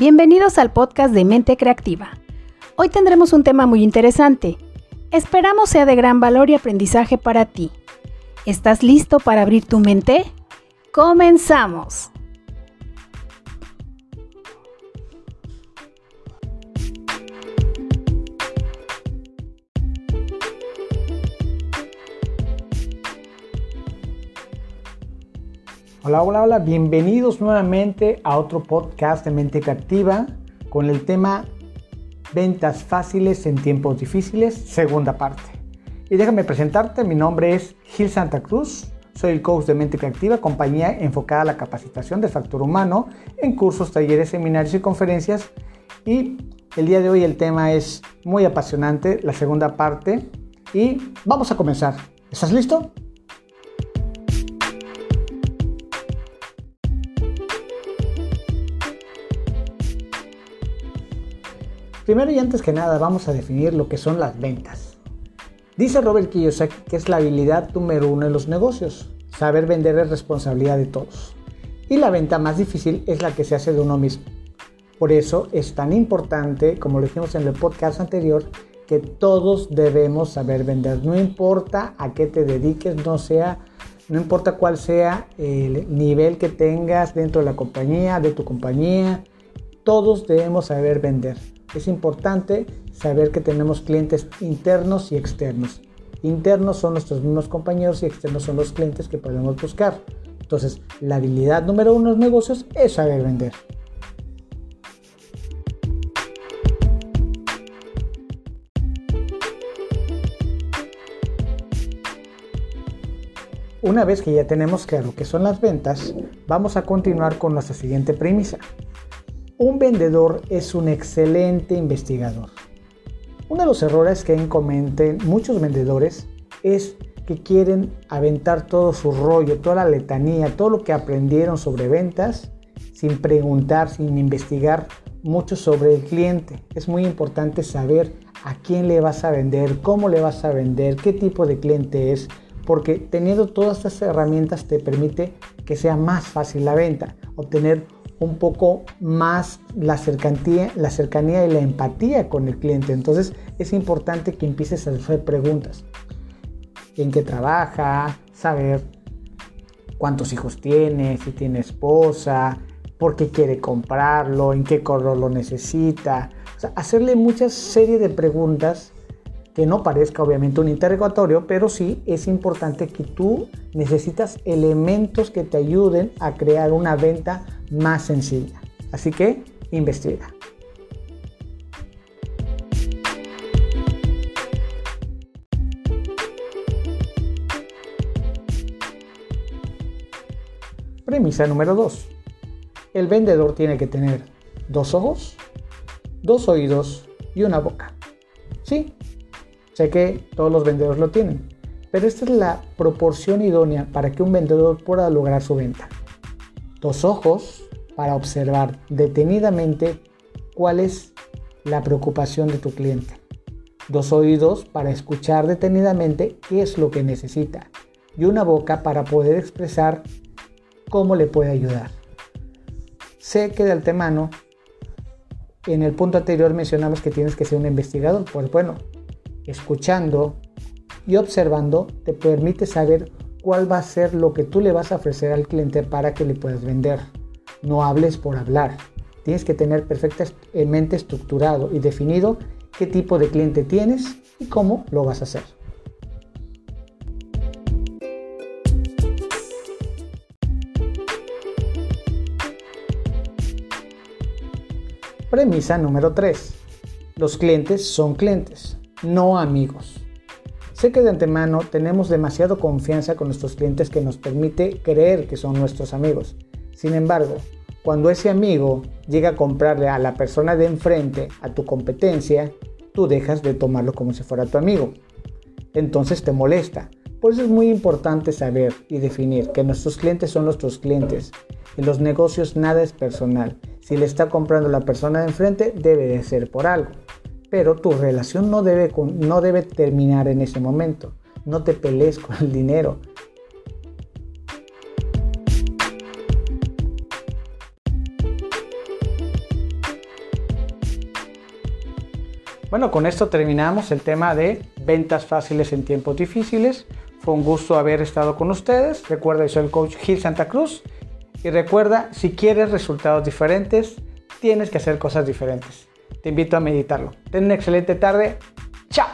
Bienvenidos al podcast de Mente Creativa. Hoy tendremos un tema muy interesante. Esperamos sea de gran valor y aprendizaje para ti. ¿Estás listo para abrir tu mente? ¡Comenzamos! Hola, hola, hola, bienvenidos nuevamente a otro podcast de Mente Creativa con el tema Ventas fáciles en tiempos difíciles, segunda parte. Y déjame presentarte, mi nombre es Gil Santa Cruz, soy el coach de Mente Creativa, compañía enfocada a la capacitación del factor humano en cursos, talleres, seminarios y conferencias. Y el día de hoy el tema es muy apasionante, la segunda parte. Y vamos a comenzar. ¿Estás listo? Primero y antes que nada vamos a definir lo que son las ventas. Dice Robert Kiyosaki que es la habilidad número uno en los negocios. Saber vender es responsabilidad de todos. Y la venta más difícil es la que se hace de uno mismo. Por eso es tan importante, como lo dijimos en el podcast anterior, que todos debemos saber vender. No importa a qué te dediques, no sea, no importa cuál sea el nivel que tengas dentro de la compañía, de tu compañía, todos debemos saber vender es importante saber que tenemos clientes internos y externos. Internos son nuestros mismos compañeros y externos son los clientes que podemos buscar. Entonces, la habilidad número uno en los negocios es saber vender. Una vez que ya tenemos claro qué son las ventas, vamos a continuar con nuestra siguiente premisa. Un vendedor es un excelente investigador. Uno de los errores que cometen muchos vendedores es que quieren aventar todo su rollo, toda la letanía, todo lo que aprendieron sobre ventas sin preguntar, sin investigar mucho sobre el cliente. Es muy importante saber a quién le vas a vender, cómo le vas a vender, qué tipo de cliente es, porque teniendo todas estas herramientas te permite que sea más fácil la venta, obtener un poco más la cercanía, la cercanía y la empatía con el cliente. Entonces es importante que empieces a hacer preguntas. ¿En qué trabaja? Saber cuántos hijos tiene, si tiene esposa, por qué quiere comprarlo, en qué color lo necesita. hacerle muchas serie de preguntas que no parezca obviamente un interrogatorio, pero sí es importante que tú necesitas elementos que te ayuden a crear una venta más sencilla. Así que investiga. Premisa número 2. El vendedor tiene que tener dos ojos, dos oídos y una boca. Sí, sé que todos los vendedores lo tienen, pero esta es la proporción idónea para que un vendedor pueda lograr su venta dos ojos para observar detenidamente cuál es la preocupación de tu cliente. Dos oídos para escuchar detenidamente qué es lo que necesita. Y una boca para poder expresar cómo le puede ayudar. Sé que de antemano, en el punto anterior mencionamos que tienes que ser un investigador. Pues bueno, escuchando y observando te permite saber cuál va a ser lo que tú le vas a ofrecer al cliente para que le puedas vender. No hables por hablar. Tienes que tener perfectamente estructurado y definido qué tipo de cliente tienes y cómo lo vas a hacer. Premisa número 3. Los clientes son clientes, no amigos. Sé que de antemano tenemos demasiado confianza con nuestros clientes que nos permite creer que son nuestros amigos. Sin embargo, cuando ese amigo llega a comprarle a la persona de enfrente, a tu competencia, tú dejas de tomarlo como si fuera tu amigo. Entonces te molesta. Por eso es muy importante saber y definir que nuestros clientes son nuestros clientes. En los negocios nada es personal. Si le está comprando la persona de enfrente, debe de ser por algo pero tu relación no debe, no debe terminar en ese momento. No te pelees con el dinero. Bueno, con esto terminamos el tema de ventas fáciles en tiempos difíciles. Fue un gusto haber estado con ustedes. Recuerda, soy el coach Gil Santa Cruz. Y recuerda, si quieres resultados diferentes, tienes que hacer cosas diferentes. Te invito a meditarlo. Ten una excelente tarde. Chao.